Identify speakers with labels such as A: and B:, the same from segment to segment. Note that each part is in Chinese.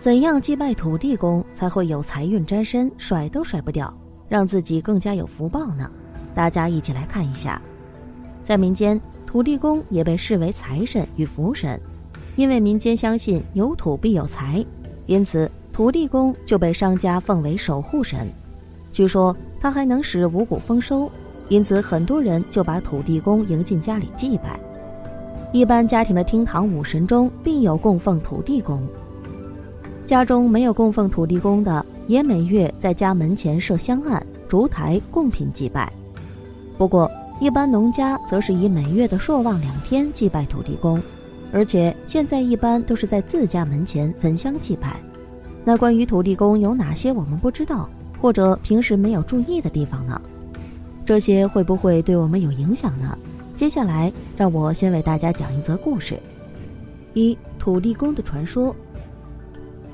A: 怎样祭拜土地公才会有财运沾身，甩都甩不掉，让自己更加有福报呢？大家一起来看一下。在民间，土地公也被视为财神与福神，因为民间相信有土必有财，因此土地公就被商家奉为守护神。据说他还能使五谷丰收，因此很多人就把土地公迎进家里祭拜。一般家庭的厅堂五神中必有供奉土地公。家中没有供奉土地公的，也每月在家门前设香案、烛台供品祭拜。不过，一般农家则是以每月的朔望两天祭拜土地公，而且现在一般都是在自家门前焚香祭拜。那关于土地公有哪些我们不知道，或者平时没有注意的地方呢？这些会不会对我们有影响呢？接下来，让我先为大家讲一则故事：一土地公的传说。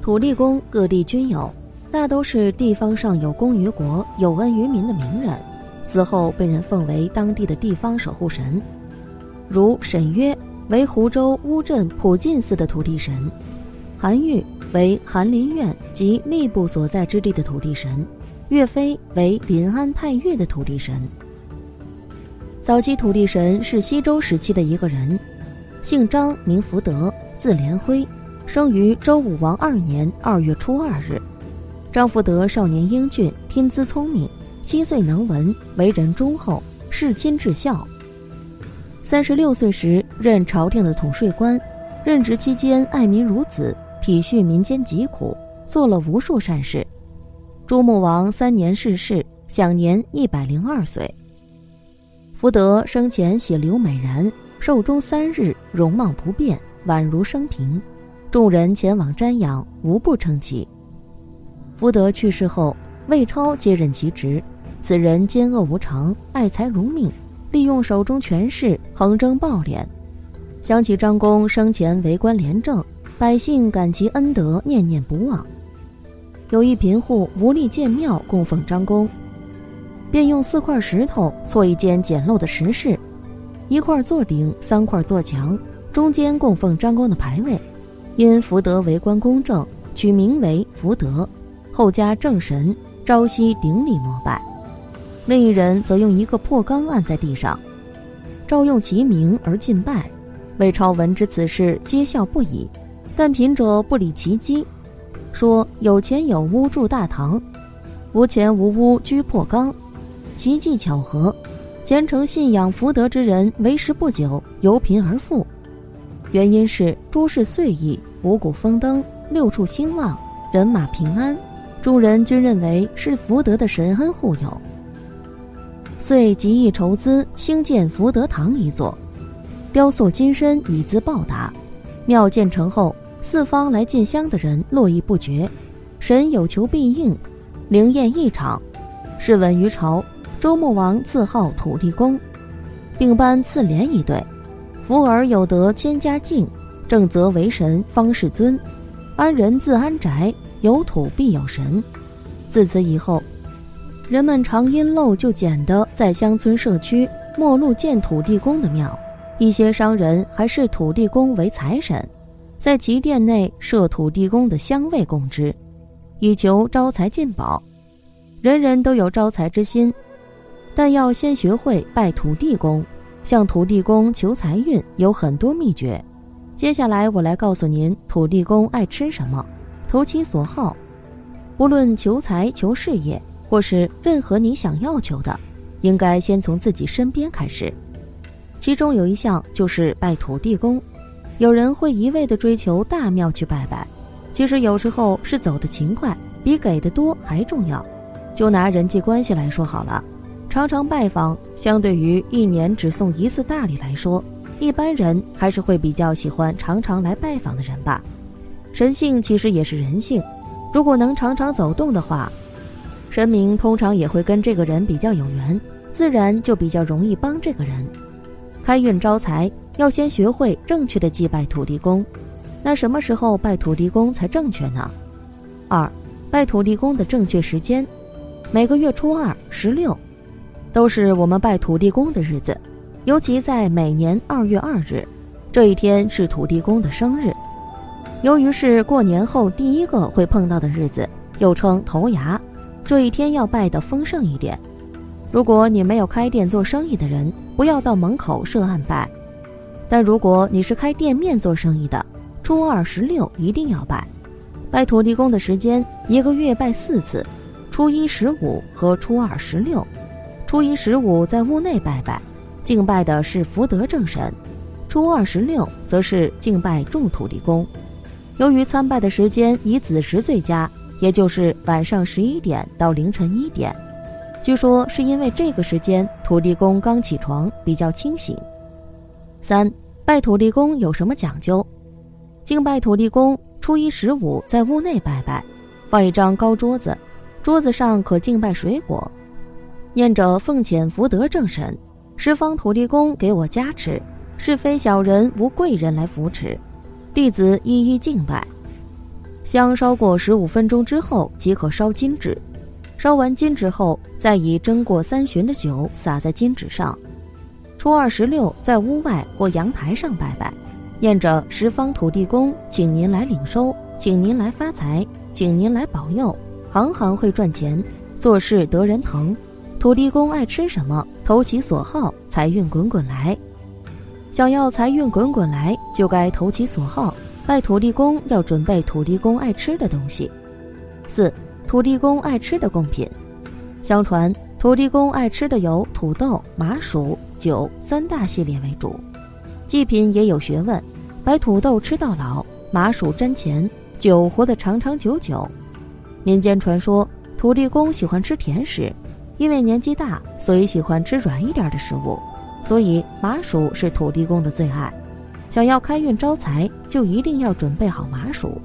A: 土地公各地均有，大都是地方上有功于国、有恩于民的名人，死后被人奉为当地的地方守护神。如沈约为湖州乌镇普净寺的土地神，韩愈为翰林院及吏部所在之地的土地神，岳飞为临安太岳的土地神。早期土地神是西周时期的一个人，姓张，名福德，字连辉。生于周武王二年二月初二日，张福德少年英俊，天资聪明，七岁能文，为人忠厚，事亲至孝。三十六岁时任朝廷的统税官，任职期间爱民如子，体恤民间疾苦，做了无数善事。朱穆王三年逝世，享年一百零二岁。福德生前喜刘美然，寿终三日，容貌不变，宛如生平。众人前往瞻仰，无不称奇。福德去世后，魏超接任其职。此人奸恶无常，爱财如命，利用手中权势横征暴敛。想起张公生前为官廉政，百姓感其恩德，念念不忘。有一贫户无力建庙供奉张公，便用四块石头做一间简陋的石室，一块做顶，三块做墙，中间供奉张公的牌位。因福德为官公正，取名为福德，后加正神，朝夕顶礼膜拜。另一人则用一个破缸按在地上，照用其名而进拜。魏超闻知此事，皆笑不已。但贫者不理其机，说有钱有屋住大堂，无钱无屋居破缸。奇迹巧合，虔诚信仰福德之人为时不久由贫而富。原因是诸事遂意，五谷丰登，六畜兴旺，人马平安，众人均认为是福德的神恩护佑，遂极意筹资兴建福德堂一座，雕塑金身以资报答。庙建成后，四方来进香的人络绎不绝，神有求必应，灵验异常。试闻于朝，周穆王自号土地公，并颁赐联一对。福而有德，千家敬；正则为神，方是尊。安人自安宅，有土必有神。自此以后，人们常因陋就简的在乡村社区陌路建土地公的庙。一些商人还视土地公为财神，在其殿内设土地公的香位供之，以求招财进宝。人人都有招财之心，但要先学会拜土地公。向土地公求财运有很多秘诀，接下来我来告诉您土地公爱吃什么，投其所好。不论求财、求事业，或是任何你想要求的，应该先从自己身边开始。其中有一项就是拜土地公。有人会一味地追求大庙去拜拜，其实有时候是走得勤快，比给的多还重要。就拿人际关系来说好了。常常拜访，相对于一年只送一次大礼来说，一般人还是会比较喜欢常常来拜访的人吧。神性其实也是人性，如果能常常走动的话，神明通常也会跟这个人比较有缘，自然就比较容易帮这个人。开运招财要先学会正确的祭拜土地公，那什么时候拜土地公才正确呢？二，拜土地公的正确时间，每个月初二、十六。都是我们拜土地公的日子，尤其在每年二月二日，这一天是土地公的生日。由于是过年后第一个会碰到的日子，又称头牙，这一天要拜得丰盛一点。如果你没有开店做生意的人，不要到门口设案拜；但如果你是开店面做生意的，初二十六一定要拜。拜土地公的时间一个月拜四次，初一十五和初二十六。初一十五在屋内拜拜，敬拜的是福德正神；初二十六则是敬拜众土地公。由于参拜的时间以子时最佳，也就是晚上十一点到凌晨一点。据说是因为这个时间土地公刚起床，比较清醒。三拜土地公有什么讲究？敬拜土地公，初一十五在屋内拜拜，放一张高桌子，桌子上可敬拜水果，念着奉遣福德正神，十方土地公给我加持，是非小人无贵人来扶持，弟子一一敬拜。香烧过十五分钟之后即可烧金纸，烧完金纸后，再以蒸过三巡的酒洒在金纸上。初二十六在屋外或阳台上拜拜。念着十方土地公，请您来领收，请您来发财，请您来保佑，行行会赚钱，做事得人疼。土地公爱吃什么，投其所好，财运滚滚来。想要财运滚滚来，就该投其所好。拜土地公要准备土地公爱吃的东西。四，土地公爱吃的贡品。相传土地公爱吃的有土豆、麻薯、酒三大系列为主。祭品也有学问，白土豆吃到老，麻薯沾钱，酒活得长长久久。民间传说，土地公喜欢吃甜食，因为年纪大，所以喜欢吃软一点的食物，所以麻薯是土地公的最爱。想要开运招财，就一定要准备好麻薯，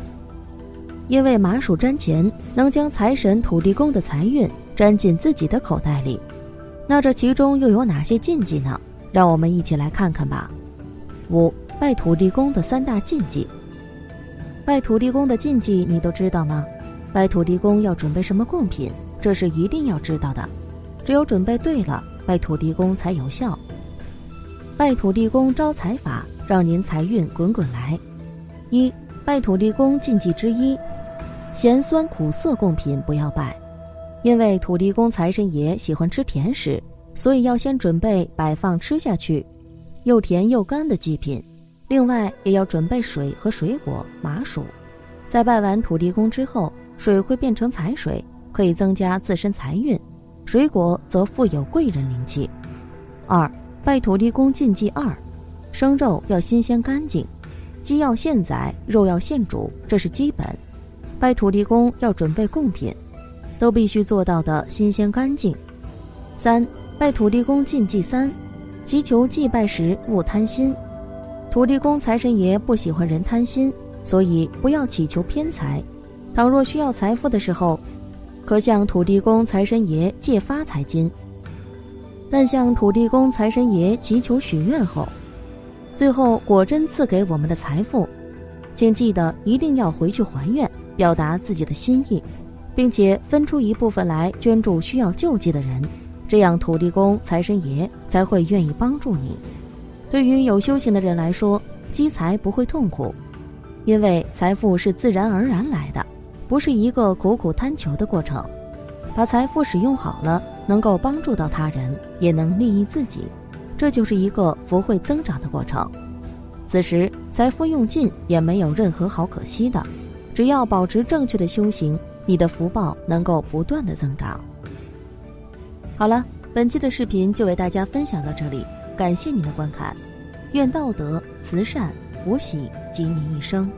A: 因为麻薯沾钱，能将财神土地公的财运沾进自己的口袋里。那这其中又有哪些禁忌呢？让我们一起来看看吧。五拜土地公的三大禁忌。拜土地公的禁忌你都知道吗？拜土地公要准备什么贡品？这是一定要知道的。只有准备对了，拜土地公才有效。拜土地公招财法，让您财运滚滚来。一拜土地公禁忌之一：咸酸苦涩贡品不要拜，因为土地公财神爷喜欢吃甜食，所以要先准备摆放吃下去。又甜又干的祭品，另外也要准备水和水果、麻薯。在拜完土地公之后，水会变成财水，可以增加自身财运；水果则富有贵人灵气。二拜土地公禁忌二：生肉要新鲜干净，鸡要现宰，肉要现煮，这是基本。拜土地公要准备贡品，都必须做到的新鲜干净。三拜土地公禁忌三。祈求祭拜时勿贪心，土地公财神爷不喜欢人贪心，所以不要祈求偏财。倘若需要财富的时候，可向土地公财神爷借发财金。但向土地公财神爷祈求许愿后，最后果真赐给我们的财富，请记得一定要回去还愿，表达自己的心意，并且分出一部分来捐助需要救济的人。这样，土地公、财神爷才会愿意帮助你。对于有修行的人来说，积财不会痛苦，因为财富是自然而然来的，不是一个苦苦贪求的过程。把财富使用好了，能够帮助到他人，也能利益自己，这就是一个福慧增长的过程。此时财富用尽也没有任何好可惜的，只要保持正确的修行，你的福报能够不断的增长。好了，本期的视频就为大家分享到这里，感谢您的观看，愿道德、慈善、福喜及您一生。